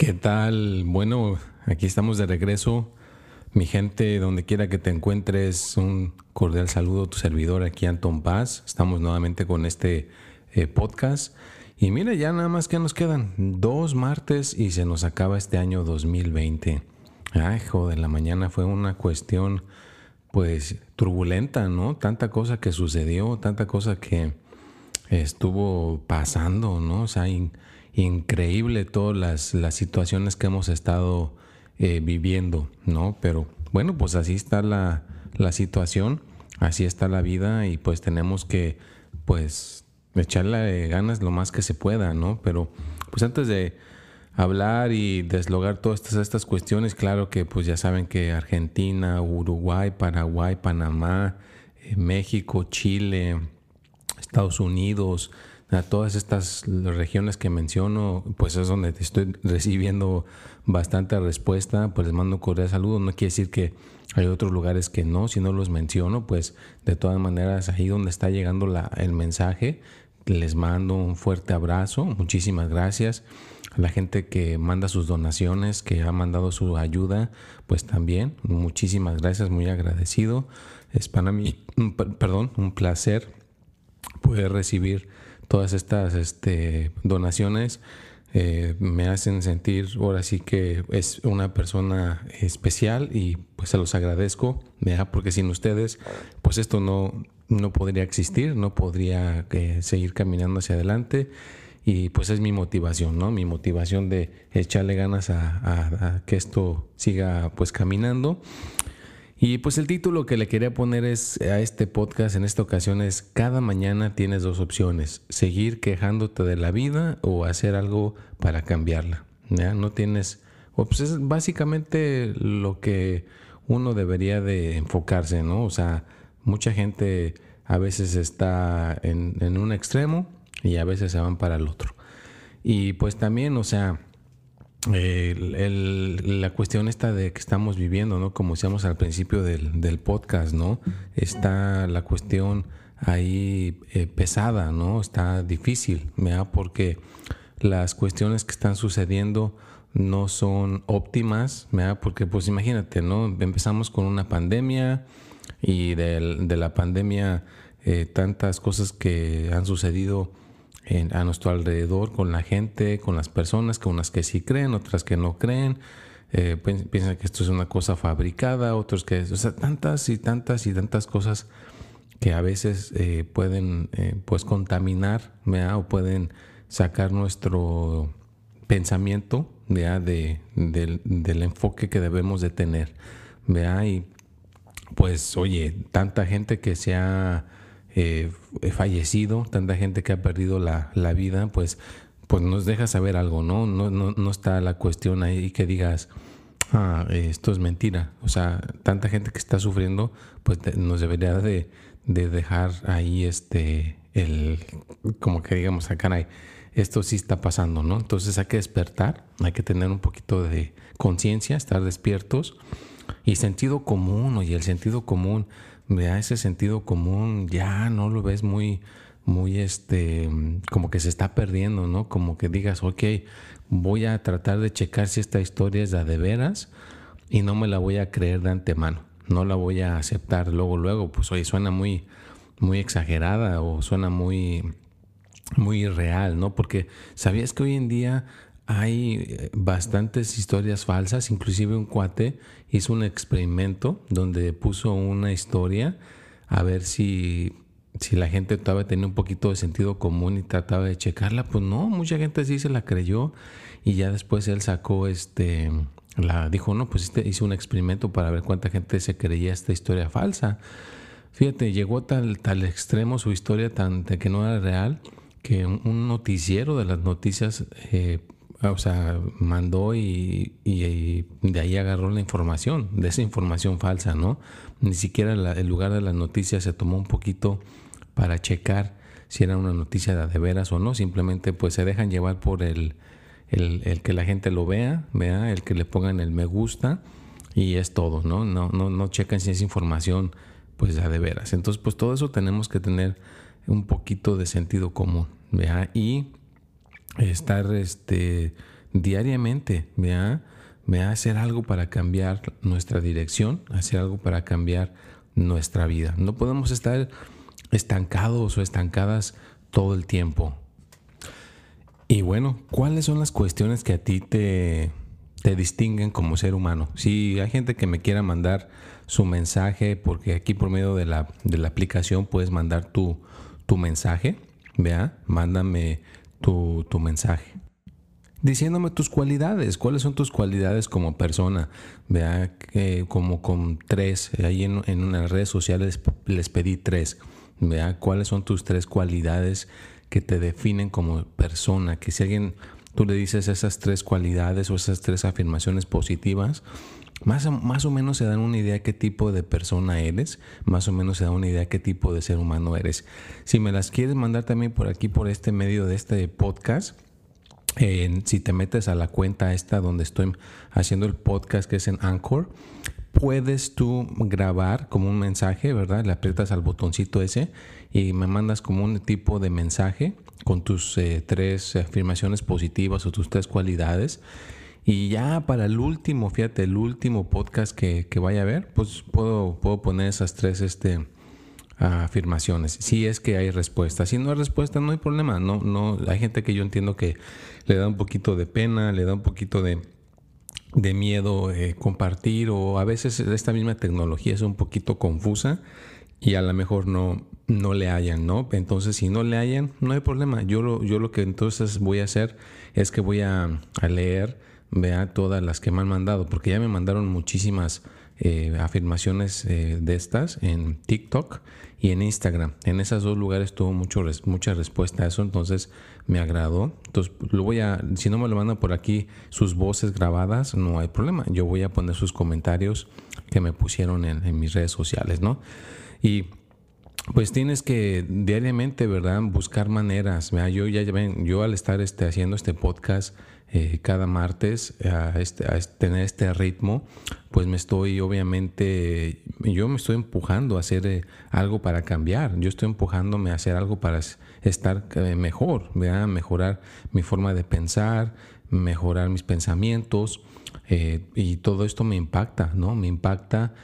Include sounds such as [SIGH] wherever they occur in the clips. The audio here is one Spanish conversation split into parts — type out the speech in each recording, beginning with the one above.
¿Qué tal? Bueno, aquí estamos de regreso. Mi gente, donde quiera que te encuentres, un cordial saludo a tu servidor aquí, Anton Paz. Estamos nuevamente con este eh, podcast. Y mira, ya nada más que nos quedan dos martes y se nos acaba este año 2020. Ay, joder, la mañana fue una cuestión, pues, turbulenta, ¿no? Tanta cosa que sucedió, tanta cosa que estuvo pasando, ¿no? O sea, increíble todas las, las situaciones que hemos estado eh, viviendo, ¿no? Pero bueno, pues así está la, la, situación, así está la vida y pues tenemos que, pues, echarle ganas lo más que se pueda, ¿no? Pero pues antes de hablar y deslogar todas estas, estas cuestiones, claro que pues ya saben que Argentina, Uruguay, Paraguay, Panamá, eh, México, Chile, Estados Unidos, a todas estas regiones que menciono, pues es donde estoy recibiendo bastante respuesta, pues les mando un cordial saludo. No quiere decir que hay otros lugares que no, si no los menciono, pues de todas maneras ahí donde está llegando la, el mensaje, les mando un fuerte abrazo, muchísimas gracias. A la gente que manda sus donaciones, que ha mandado su ayuda, pues también muchísimas gracias, muy agradecido. Es para mí, perdón, un placer poder recibir todas estas este, donaciones eh, me hacen sentir ahora sí que es una persona especial y pues se los agradezco, porque sin ustedes pues esto no, no podría existir, no podría eh, seguir caminando hacia adelante y pues es mi motivación, ¿no? Mi motivación de echarle ganas a, a que esto siga pues caminando y pues el título que le quería poner es a este podcast en esta ocasión es Cada mañana tienes dos opciones, seguir quejándote de la vida o hacer algo para cambiarla. ¿ya? No tienes, pues es básicamente lo que uno debería de enfocarse, ¿no? O sea, mucha gente a veces está en, en un extremo y a veces se van para el otro. Y pues también, o sea, la cuestión está de que estamos viviendo, ¿no? Como decíamos al principio del, podcast, ¿no? Está la cuestión ahí eh, pesada, ¿no? Está difícil, ¿verdad? Porque las cuestiones que están sucediendo no son óptimas, ¿verdad? Porque pues imagínate, ¿no? Empezamos con una pandemia y de, de la pandemia eh, tantas cosas que han sucedido a nuestro alrededor, con la gente, con las personas, con unas que sí creen, otras que no creen. Eh, piensan que esto es una cosa fabricada, otros que, o sea, tantas y tantas y tantas cosas que a veces eh, pueden eh, pues contaminar o pueden sacar nuestro pensamiento De, del, enfoque que debemos de tener. ¿vea? Y pues oye, tanta gente que se ha eh, fallecido, tanta gente que ha perdido la, vida, pues, pues nos deja saber algo, ¿no? No, no, no está la cuestión ahí que digas, ah, esto es mentira. O sea, tanta gente que está sufriendo, pues nos debería de, dejar ahí este, el, como que digamos, acá hay, esto sí está pasando, ¿no? Entonces hay que despertar, hay que tener un poquito de conciencia, estar despiertos y sentido común, y el sentido común vea ese sentido común, ya no lo ves muy, muy este, como que se está perdiendo, ¿no? Como que digas, ok, voy a tratar de checar si esta historia es la de veras y no me la voy a creer de antemano, no la voy a aceptar luego, luego, pues oye, suena muy, muy exagerada o suena muy, muy irreal, ¿no? Porque sabías que hoy en día hay eh, bastantes historias falsas, inclusive un cuate hizo un experimento donde puso una historia a ver si, si la gente todavía tenía un poquito de sentido común y trataba de checarla. Pues no, mucha gente sí se la creyó y ya después él sacó este, la dijo, no, pues este, hice un experimento para ver cuánta gente se creía esta historia falsa. Fíjate, llegó tal, tal extremo su historia tan de que no era real que un, noticiero de las noticias, eh, o sea, mandó y, de ahí agarró la información, de esa información falsa, ¿no? Ni siquiera el lugar de las noticias se tomó un poquito para checar si era una noticia de, veras o no, simplemente pues se dejan llevar por el, el, que la gente lo vea, vea, el que le pongan el me gusta y es todo, ¿no? No, no, no checan si es información pues de veras. Entonces pues todo eso tenemos que tener un poquito de sentido común, vea, y estar este diariamente, vea, vea, hacer algo para cambiar nuestra dirección, hacer algo para cambiar nuestra vida. No podemos estar estancados o estancadas todo el tiempo. Y bueno, ¿cuáles son las cuestiones que a ti te, te distinguen como ser humano? Si hay gente que me quiera mandar su mensaje, porque aquí por medio de la, de la aplicación puedes mandar tu, tu mensaje, vea, mándame tu, mensaje diciéndome tus cualidades, cuáles son tus cualidades como persona. Vea, que como con tres, ahí en, en redes sociales les pedí tres. Vea, cuáles son tus tres cualidades que te definen como persona, que si alguien tú le dices esas tres cualidades o esas tres afirmaciones positivas, más, más o menos se dan una idea de qué tipo de persona eres, más o menos se da una idea de qué tipo de ser humano eres. Si me las quieres mandar también por aquí, por este medio de este podcast, si te metes a la cuenta esta donde estoy haciendo el podcast que es en Anchor, puedes tú grabar como un mensaje, ¿verdad? Le aprietas al botoncito ese y me mandas como un tipo de mensaje con tus eh, tres afirmaciones positivas o tus tres cualidades. Y ya para el último, fíjate, el último podcast que, vaya a ver, pues puedo, puedo poner esas tres este, afirmaciones. Si es que hay respuesta. Si no hay respuesta, no hay problema. No, no, hay gente que yo entiendo que le da un poquito de pena, le da un poquito de, de miedo eh, compartir o a veces esta misma tecnología es un poquito confusa y a lo mejor no, no le hayan, ¿no? Entonces, si no le hayan, no hay problema. Yo lo, yo lo que entonces voy a hacer es que voy a, leer, vea todas las que me han mandado, porque ya me mandaron muchísimas eh, afirmaciones eh, de estas en TikTok y en Instagram. En esos dos lugares tuvo mucho, mucha respuesta a eso, entonces me agradó. Entonces, lo voy a, si no me lo mandan por aquí sus voces grabadas, no hay problema. Yo voy a poner sus comentarios que me pusieron en, en mis redes sociales, ¿no? Y pues tienes que diariamente, ¿verdad? Buscar maneras. Yo ya yo al estar este, haciendo este podcast eh, cada martes, a, este, a tener este ritmo, pues me estoy obviamente, yo me estoy empujando a hacer eh, algo para cambiar. Yo estoy empujándome a hacer algo para estar eh, mejor, ¿verdad? Mejorar mi forma de pensar, mejorar mis pensamientos. y todo esto me impacta, ¿no? Me impacta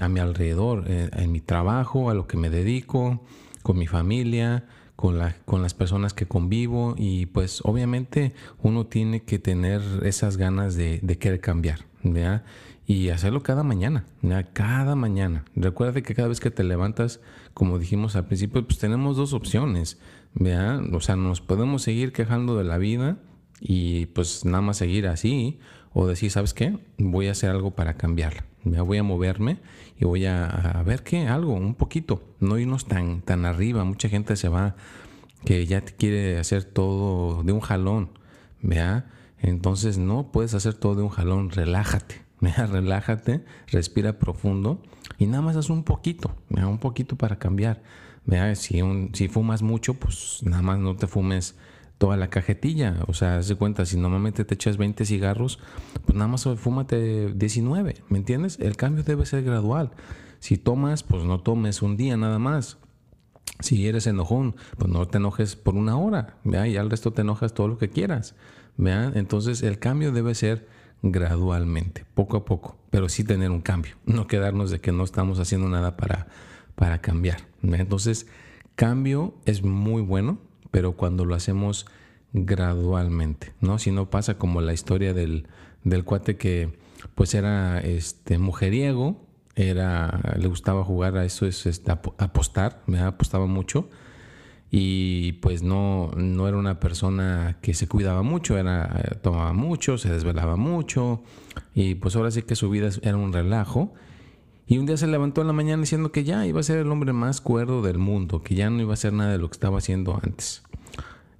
a mi alrededor, en, mi trabajo, a lo que me dedico, con mi familia, con, la, con las personas que convivo y pues obviamente uno tiene que tener esas ganas de, querer cambiar, ¿ya? Y hacerlo cada mañana, cada mañana. Recuerda que cada vez que te levantas, como dijimos al principio, pues tenemos dos opciones, ¿ya? O sea, nos podemos seguir quejando de la vida y pues nada más seguir así o decir, ¿sabes qué? Voy a hacer algo para cambiarla. Me voy a moverme y voy a, ver qué, algo, un poquito. No irnos tan, tan arriba. Mucha gente se va que ya quiere hacer todo de un jalón. ¿vea? Entonces no puedes hacer todo de un jalón. Relájate. [LAUGHS] ¿vea? Relájate, respira profundo y nada más haz un poquito. Un poquito para cambiar. ¿vea? Si, si fumas mucho, pues nada más no te fumes toda la cajetilla. O sea, haz de cuenta, si normalmente te echas 20 cigarros, pues nada más fúmate 19, ¿me entiendes? El cambio debe ser gradual. Si tomas, pues no tomes un día nada más. Si eres enojón, pues no te enojes por una hora, ¿vea? y al resto te enojas todo lo que quieras. ¿vea? Entonces el cambio debe ser gradualmente, poco a poco, pero sí tener un cambio, no quedarnos de que no estamos haciendo nada para, para cambiar. Entonces, cambio es muy bueno, pero cuando lo hacemos gradualmente, ¿no? Si no pasa como la historia del, del cuate que pues era este mujeriego, era, le gustaba jugar a eso, es este, apostar, me apostaba mucho y pues no, no era una persona que se cuidaba mucho, era, tomaba mucho, se desvelaba mucho y pues ahora sí que su vida era un relajo y un día se levantó en la mañana diciendo que ya iba a ser el hombre más cuerdo del mundo, que ya no iba a hacer nada de lo que estaba haciendo antes.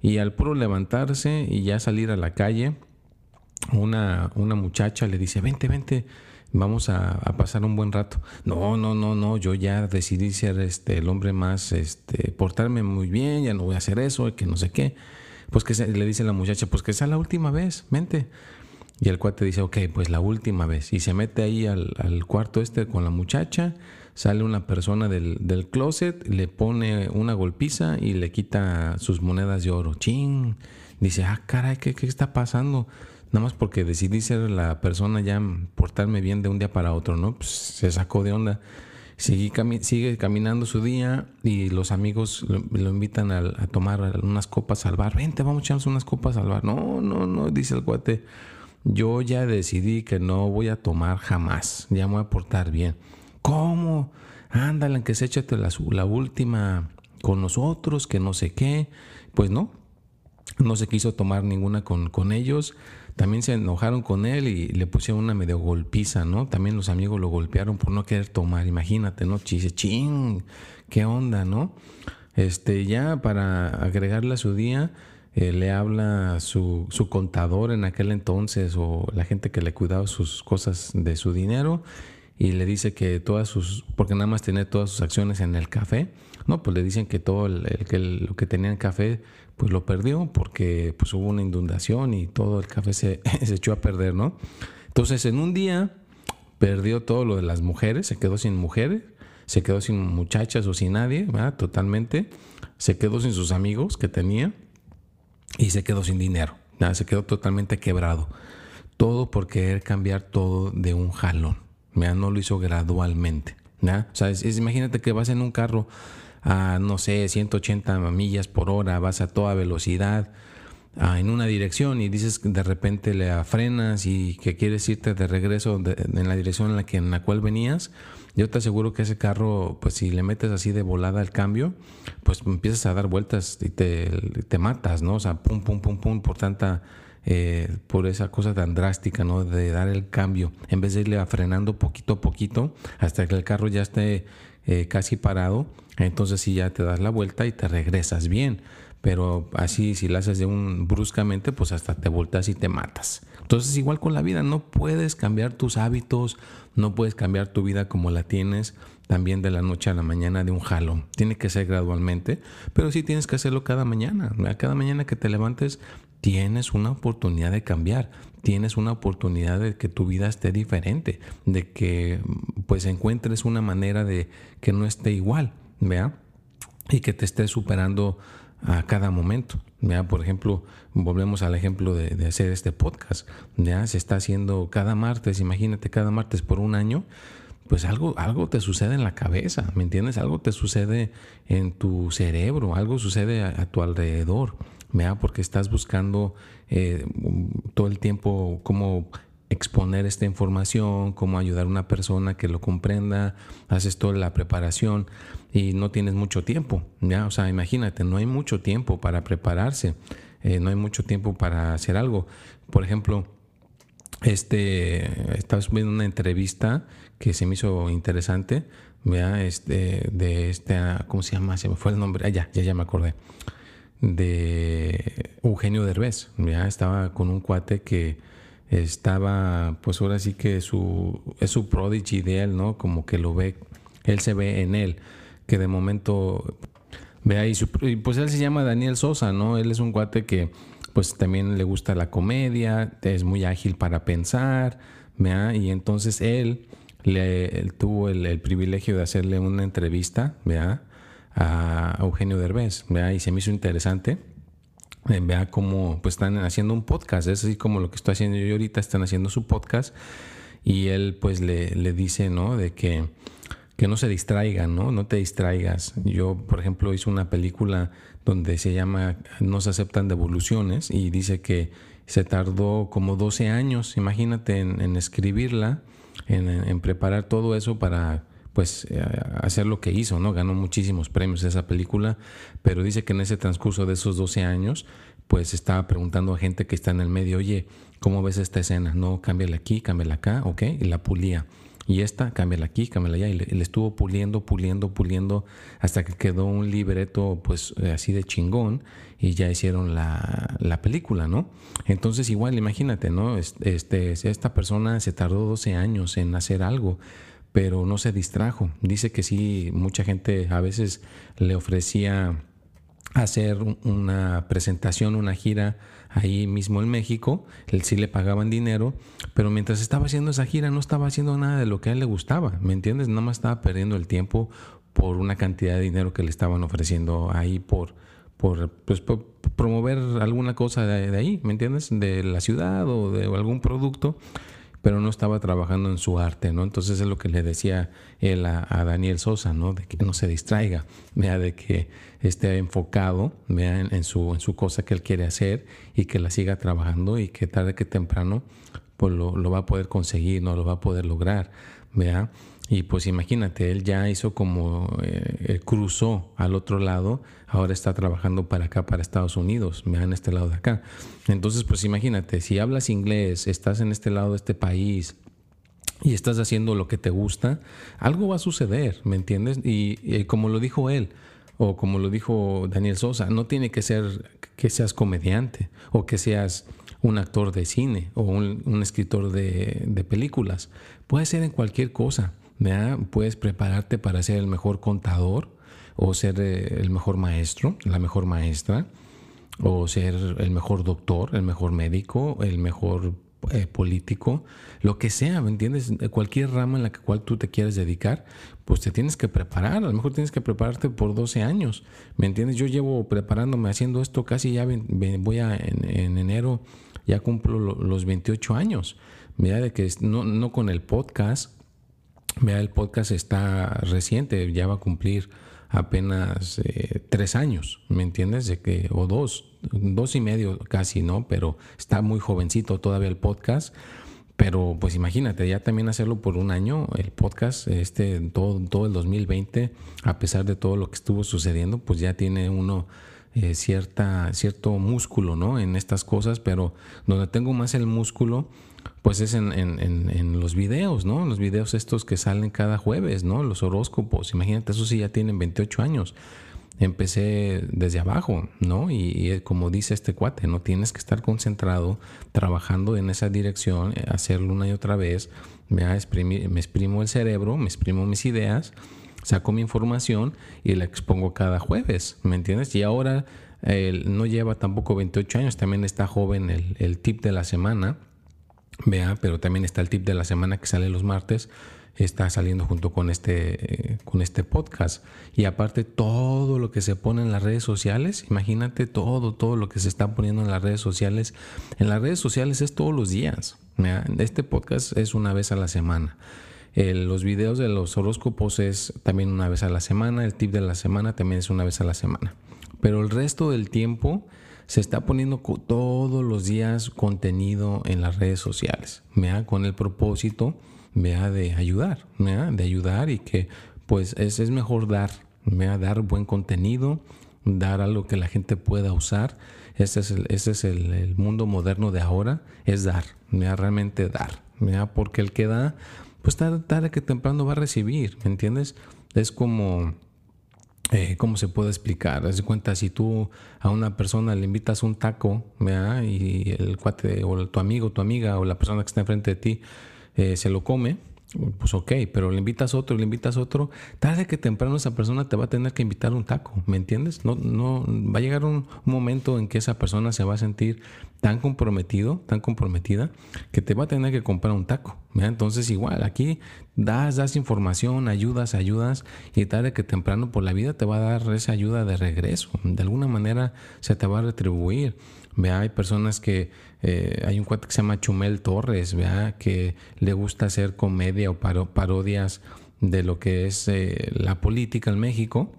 Y al puro levantarse y ya salir a la calle, una, una muchacha le dice, vente, vente, vamos a, pasar un buen rato. No, no, no, no, yo ya decidí ser este, el hombre más, este, portarme muy bien, ya no voy a hacer eso, que no sé qué. Pues que le dice la muchacha, pues que sea la última vez, vente. Y el cuate dice, ok, pues la última vez. Y se mete ahí al, cuarto este con la muchacha, sale una persona del, del, closet, le pone una golpiza y le quita sus monedas de oro. Ching. Dice, ah, caray, ¿qué, qué está pasando? Nada más porque decidí ser la persona ya, portarme bien de un día para otro, ¿no? Pues se sacó de onda. Sigue, sigue caminando su día y los amigos lo, invitan a, a, tomar unas copas al bar. Vente, vamos a echarnos unas copas al bar. No, no, no, dice el cuate yo ya decidí que no voy a tomar jamás, ya me voy a portar bien. ¿Cómo? Ándale, que se échate la, la última con nosotros, que no sé qué. Pues no, no se quiso tomar ninguna con, con ellos. También se enojaron con él y le pusieron una medio golpiza, ¿no? También los amigos lo golpearon por no querer tomar. Imagínate, ¿no? Chise, ching, qué onda, ¿no? Este, ya para agregarle a su día, eh, le habla su, su, contador en aquel entonces o la gente que le cuidaba sus cosas de su dinero y le dice que todas sus, porque nada más tenía todas sus acciones en el café, no, pues le dicen que todo el, que lo que tenía en café pues lo perdió porque pues hubo una inundación y todo el café se, [LAUGHS] se echó a perder, ¿no? Entonces en un día perdió todo lo de las mujeres, se quedó sin mujeres, se quedó sin muchachas o sin nadie, ¿verdad? Totalmente, se quedó sin sus amigos que tenía y se quedó sin dinero, se quedó totalmente quebrado. Todo por querer cambiar todo de un jalón. No lo hizo gradualmente. O sea, imagínate que vas en un carro a, no sé, 180 millas por hora, vas a toda velocidad en una dirección y dices que de repente le frenas y que quieres irte de regreso en la dirección en la, que, en la cual venías yo te aseguro que ese carro, pues si le metes así de volada al cambio, pues empiezas a dar vueltas y te, te matas, ¿no? O sea, pum, pum, pum, pum, por tanta, eh, por esa cosa tan drástica, ¿no? De dar el cambio, en vez de irle frenando poquito a poquito hasta que el carro ya esté eh, casi parado, entonces sí ya te das la vuelta y te regresas bien. Pero así, si lo haces de un bruscamente, pues hasta te volteas y te matas. Entonces, igual con la vida, no puedes cambiar tus hábitos, no puedes cambiar tu vida como la tienes también de la noche a la mañana de un jalón. Tiene que ser gradualmente, pero sí tienes que hacerlo cada mañana. Cada mañana que te levantes, tienes una oportunidad de cambiar, tienes una oportunidad de que tu vida esté diferente, de que pues encuentres una manera de que no esté igual, ¿vea? Y que te estés superando a cada momento. ¿ya? Por ejemplo, volvemos al ejemplo de, hacer este podcast. ¿ya? Se está haciendo cada martes, imagínate cada martes por un año, pues algo, algo te sucede en la cabeza, ¿me entiendes? Algo te sucede en tu cerebro, algo sucede a, tu alrededor, ¿ya? porque estás buscando eh, todo el tiempo cómo exponer esta información, cómo ayudar a una persona que lo comprenda, haces toda la preparación y no tienes mucho tiempo, ¿ya? O sea, imagínate, no hay mucho tiempo para prepararse, eh, no hay mucho tiempo para hacer algo. Por ejemplo, este, estaba viendo una entrevista que se me hizo interesante, ¿ya? Este, de este, ¿cómo se llama? Se me fue el nombre, ah, ya, ya, ya me acordé, de Eugenio Derbez, ¿ya? Estaba con un cuate que estaba, pues ahora sí que su, es su prodigy de él, ¿no? Como que lo ve, él se ve en él, que de momento ve ahí, y pues él se llama Daniel Sosa, ¿no? Él es un cuate que pues también le gusta la comedia, es muy ágil para pensar, ¿vea? Y entonces él, le, tuvo el, privilegio de hacerle una entrevista, ¿vea? A Eugenio Derbez, ¿vea? Y se me hizo interesante vea cómo pues están haciendo un podcast, es así como lo que estoy haciendo yo ahorita, están haciendo su podcast y él pues le, le dice, ¿no? De que, que no se distraigan, ¿no? No te distraigas. Yo, por ejemplo, hice una película donde se llama No se aceptan devoluciones y dice que se tardó como 12 años, imagínate, en, escribirla, en, en preparar todo eso para pues eh, hacer lo que hizo, ¿no? Ganó muchísimos premios esa película, pero dice que en ese transcurso de esos 12 años, pues estaba preguntando a gente que está en el medio, oye, ¿cómo ves esta escena? No, cámbiala aquí, cámbiala acá, ¿ok? Y la pulía. y esta, cámbiala aquí, cámbiala allá. Y le, estuvo puliendo, puliendo, puliendo hasta que quedó un libreto pues eh, así de chingón y ya hicieron la, la película, ¿no? Entonces igual, imagínate, ¿no? Este, esta persona se tardó 12 años en hacer algo pero no se distrajo. Dice que sí, mucha gente a veces le ofrecía hacer una presentación, una gira ahí mismo en México, él sí le pagaban dinero, pero mientras estaba haciendo esa gira no estaba haciendo nada de lo que a él le gustaba, ¿me entiendes? Nada más estaba perdiendo el tiempo por una cantidad de dinero que le estaban ofreciendo ahí por, por, pues, promover alguna cosa de, de, ahí, ¿me entiendes? De la ciudad o de algún producto pero no estaba trabajando en su arte, ¿no? Entonces es lo que le decía él a, Daniel Sosa, ¿no? De que no se distraiga, vea, de que esté enfocado, vea, en, su, en su cosa que él quiere hacer y que la siga trabajando y que tarde que temprano pues lo, va a poder conseguir, no lo va a poder lograr, vea. Y pues imagínate, él ya hizo como eh, cruzó al otro lado, ahora está trabajando para acá, para Estados Unidos, en este lado de acá. Entonces, pues imagínate, si hablas inglés, estás en este lado de este país y estás haciendo lo que te gusta, algo va a suceder, ¿me entiendes? Y, como lo dijo él, o como lo dijo Daniel Sosa, no tiene que ser que seas comediante o que seas un actor de cine o un, escritor de, de películas. Puede ser en cualquier cosa. Puedes prepararte para ser el mejor contador o ser eh, el mejor maestro, la mejor maestra, o ser el mejor doctor, el mejor médico, el mejor eh, político, lo que sea, ¿me entiendes? Cualquier rama en la cual tú te quieres dedicar, pues te tienes que preparar, a lo mejor tienes que prepararte por 12 años, ¿me entiendes? Yo llevo preparándome haciendo esto casi ya voy a en, enero, ya cumplo los 28 años, mira, de que no, no con el podcast, Mira, el podcast está reciente, ya va a cumplir apenas eh, tres años, ¿me entiendes? De que, o dos, dos y medio casi, ¿no? Pero está muy jovencito todavía el podcast. Pero pues imagínate, ya también hacerlo por un año, el podcast, este, todo, todo el 2020, a pesar de todo lo que estuvo sucediendo, pues ya tiene uno eh, cierta, cierto músculo, ¿no? En estas cosas, pero donde tengo más el músculo pues es en, en, en, los videos, ¿no? Los videos estos que salen cada jueves, ¿no? Los horóscopos, imagínate, eso sí ya tienen 28 años. Empecé desde abajo, ¿no? Y, como dice este cuate, no tienes que estar concentrado trabajando en esa dirección, eh, hacerlo una y otra vez. Me, me exprimo el cerebro, me exprimo mis ideas, saco mi información y la expongo cada jueves, ¿me entiendes? Y ahora no lleva tampoco 28 años, también está joven el, el tip de la semana Vea, pero también está el tip de la semana que sale los martes. Está saliendo junto con este, eh, con este podcast. Y aparte todo lo que se pone en las redes sociales, imagínate todo, todo lo que se está poniendo en las redes sociales. En las redes sociales es todos los días. Este podcast es una vez a la semana. Los videos de los horóscopos es también una vez a la semana. El tip de la semana también es una vez a la semana. Pero el resto del tiempo se está poniendo todos los días contenido en las redes sociales, ¿vea? con el propósito ¿vea? de ayudar, ¿vea? de ayudar y que pues es, es mejor dar, dar buen contenido, dar algo que la gente pueda usar. Ese es el, ese es el, mundo moderno de ahora, es dar, realmente dar, porque el que da, pues tarde, tarde que temprano va a recibir, ¿me entiendes? Es como eh, ¿cómo se puede explicar? Haz de cuenta, si tú a una persona le invitas un taco, y el cuate o tu amigo, tu amiga o la persona que está enfrente de ti eh, se lo come, pues ok, pero le invitas otro, le invitas otro, tarde que temprano esa persona te va a tener que invitar un taco, ¿me entiendes? No, no, va a llegar un, momento en que esa persona se va a sentir tan comprometido, tan comprometida, que te va a tener que comprar un taco. Entonces igual, aquí das, das información, ayudas, ayudas, y tarde que temprano por la vida te va a dar esa ayuda de regreso. De alguna manera se te va a retribuir. Vea, hay personas que, eh, hay un cuate que se llama Chumel Torres, vea, que le gusta hacer comedia o parodias de lo que es eh, la política en México.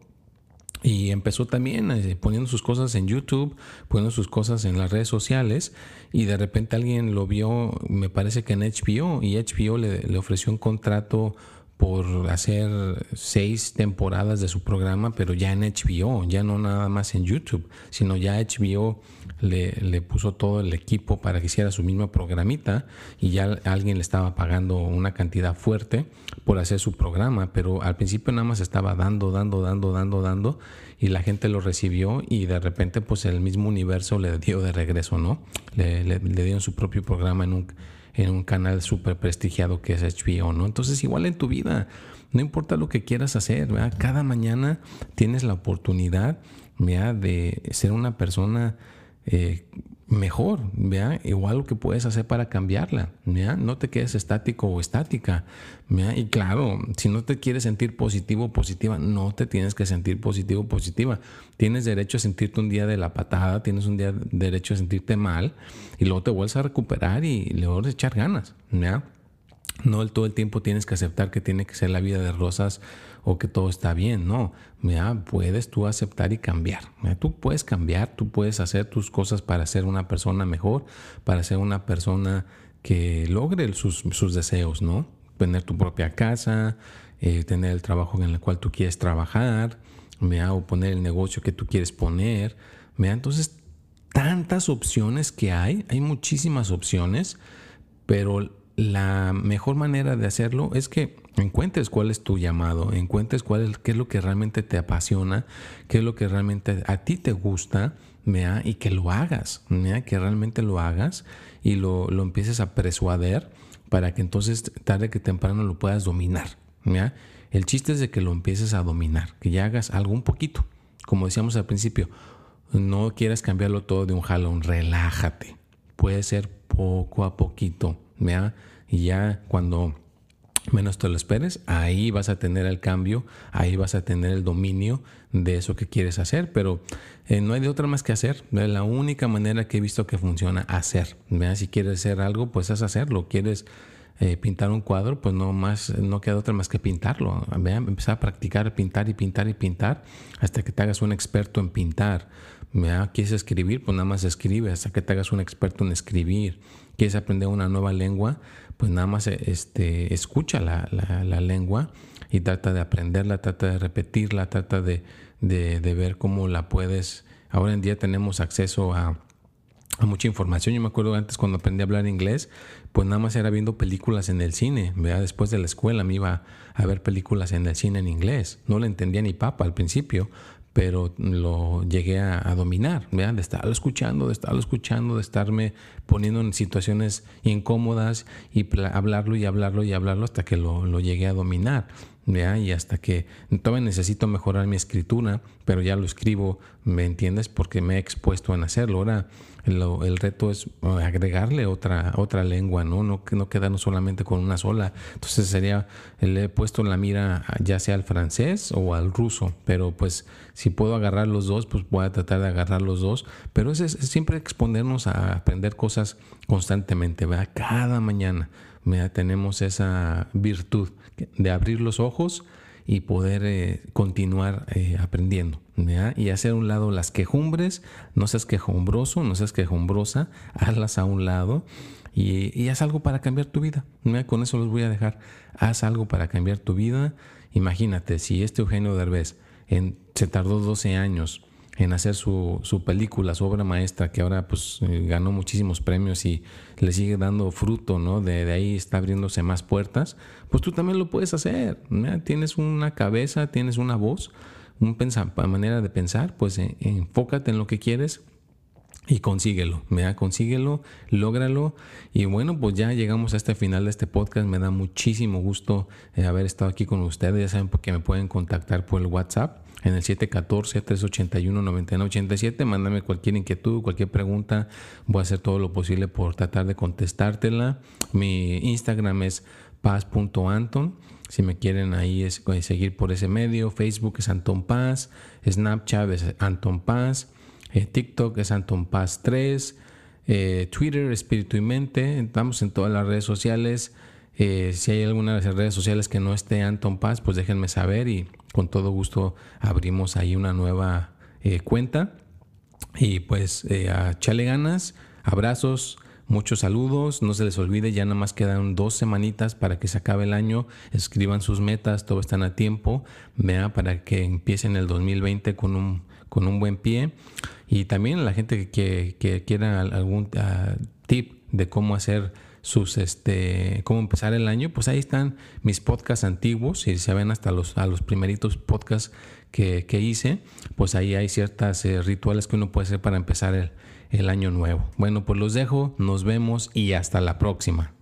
Y empezó también eh, poniendo sus cosas en YouTube, poniendo sus cosas en las redes sociales. Y de repente alguien lo vio, me parece que en HBO, y HBO le, le ofreció un contrato por hacer seis temporadas de su programa, pero ya en HBO, ya no nada más en YouTube, sino ya HBO le, le, puso todo el equipo para que hiciera su misma programita y ya alguien le estaba pagando una cantidad fuerte por hacer su programa, pero al principio nada más estaba dando, dando, dando, dando, dando y la gente lo recibió y de repente pues el mismo universo le dio de regreso, ¿no? Le, le, le dieron su propio programa en un en un canal súper prestigiado que es HBO, ¿no? Entonces, igual en tu vida, no importa lo que quieras hacer, ¿verdad? Cada mañana tienes la oportunidad, ¿verdad? De ser una persona eh, mejor, ¿vea? igual lo que puedes hacer para cambiarla, ¿vea? no te quedes estático o estática. ¿vea? Y claro, si no te quieres sentir positivo o positiva, no te tienes que sentir positivo o positiva. Tienes derecho a sentirte un día de la patada, tienes un día derecho a sentirte mal y luego te vuelves a recuperar y luego a echar ganas. ¿vea? No todo el tiempo tienes que aceptar que tiene que ser la vida de rosas o que todo está bien. No, mira, puedes tú aceptar y cambiar. tú puedes cambiar, tú puedes hacer tus cosas para ser una persona mejor, para ser una persona que logre sus, deseos, ¿no? Tener tu propia casa, eh, tener el trabajo en el cual tú quieres trabajar, o poner el negocio que tú quieres poner. Entonces, tantas opciones que hay, hay muchísimas opciones, pero la mejor manera de hacerlo es que encuentres cuál es tu llamado, encuentres cuál es, qué es lo que realmente te apasiona, qué es lo que realmente a ti te gusta, y que lo hagas, que realmente lo hagas y lo, empieces a persuadir para que entonces tarde que temprano lo puedas dominar. El chiste es de que lo empieces a dominar, que ya hagas algo un poquito. Como decíamos al principio, no quieras cambiarlo todo de un jalón, relájate. Puede ser poco a poquito y ya cuando menos te lo esperes, ahí vas a tener el cambio, ahí vas a tener el dominio de eso que quieres hacer, pero eh, no hay de otra más que hacer. Es la única manera que he visto que funciona, hacer. Si quieres hacer algo, pues es hacerlo. ¿Quieres eh, pintar un cuadro? Pues no, más, no queda otra más que pintarlo. Empezar a practicar, pintar y pintar y pintar hasta que te hagas un experto en pintar. ¿Quieres escribir? Pues nada más escribe hasta que te hagas un experto en escribir quieres aprender una nueva lengua, pues nada más este, escucha la, lengua y trata de aprenderla, trata de repetirla, trata de, ver cómo la puedes. Ahora en día tenemos acceso a, mucha información. Yo me acuerdo antes cuando aprendí a hablar inglés, pues nada más era viendo películas en el cine. Después de la escuela me iba a ver películas en el cine en inglés. No le entendía ni papa al principio, pero lo llegué a, dominar, de estarlo escuchando, de estarlo escuchando, de estarme poniendo en situaciones incómodas y hablarlo y hablarlo y hablarlo hasta que lo, lo llegué a dominar. Y hasta que todavía necesito mejorar mi escritura, pero ya lo escribo, ¿me entiendes? Porque me he expuesto en hacerlo. Ahora el reto es eh, agregarle otra, otra lengua, ¿no? No, no quedarnos solamente con una sola. Entonces sería, le he puesto la mira ya sea al francés o al ruso, pero pues si puedo agarrar los dos, pues voy a tratar de agarrar los dos. Pero es, es siempre exponernos a aprender cosas constantemente, ¿verdad? Cada mañana tenemos esa virtud de abrir los ojos y poder eh, continuar eh, aprendiendo. Y hacer a un lado las quejumbres, no seas quejumbroso, no seas quejumbrosa, hazlas a un lado y, haz algo para cambiar tu vida. Con eso los voy a dejar. Haz algo para cambiar tu vida. Imagínate, si este Eugenio Derbez en, se tardó 12 años en hacer su, su, película, su obra maestra, que ahora pues eh, ganó muchísimos premios y le sigue dando fruto, ¿no? De, ahí está abriéndose más puertas, pues tú también lo puedes hacer. Tienes una cabeza, tienes una voz, un una manera de pensar, pues eh, enfócate en lo que quieres y consíguelo, da consíguelo, lógralo. Y bueno, pues ya llegamos a este final de este podcast. Me da muchísimo gusto eh, haber estado aquí con ustedes. Ya saben que me pueden contactar por el WhatsApp en el 714-381-9987. Mándame cualquier inquietud, cualquier pregunta. Voy a hacer todo lo posible por tratar de contestártela. Mi Instagram es paz.anton. Si me quieren ahí es, eh, seguir por ese medio, Facebook es Anton Paz, Snapchat es Anton Paz, eh, TikTok es Anton Paz 3, eh, Twitter Espíritu y Mente. Estamos en todas las redes sociales. Si hay alguna de las redes sociales que no esté Anton Paz, pues déjenme saber y con todo gusto abrimos ahí una nueva eh, cuenta. Y pues eh, a chale ganas, abrazos, Muchos saludos, no se les olvide, ya nada más quedan dos semanitas para que se acabe el año, escriban sus metas, todo están a tiempo, vea, para que empiecen el 2020 con un, con un buen pie. Y también la gente que, que quiera algún ah, tip de cómo hacer sus este cómo empezar el año, pues ahí están mis podcasts antiguos, y se ven hasta los a los primeritos podcasts que, hice, pues ahí hay ciertas eh, rituales que uno puede hacer para empezar el, el año nuevo. Bueno, pues los dejo, nos vemos y hasta la próxima.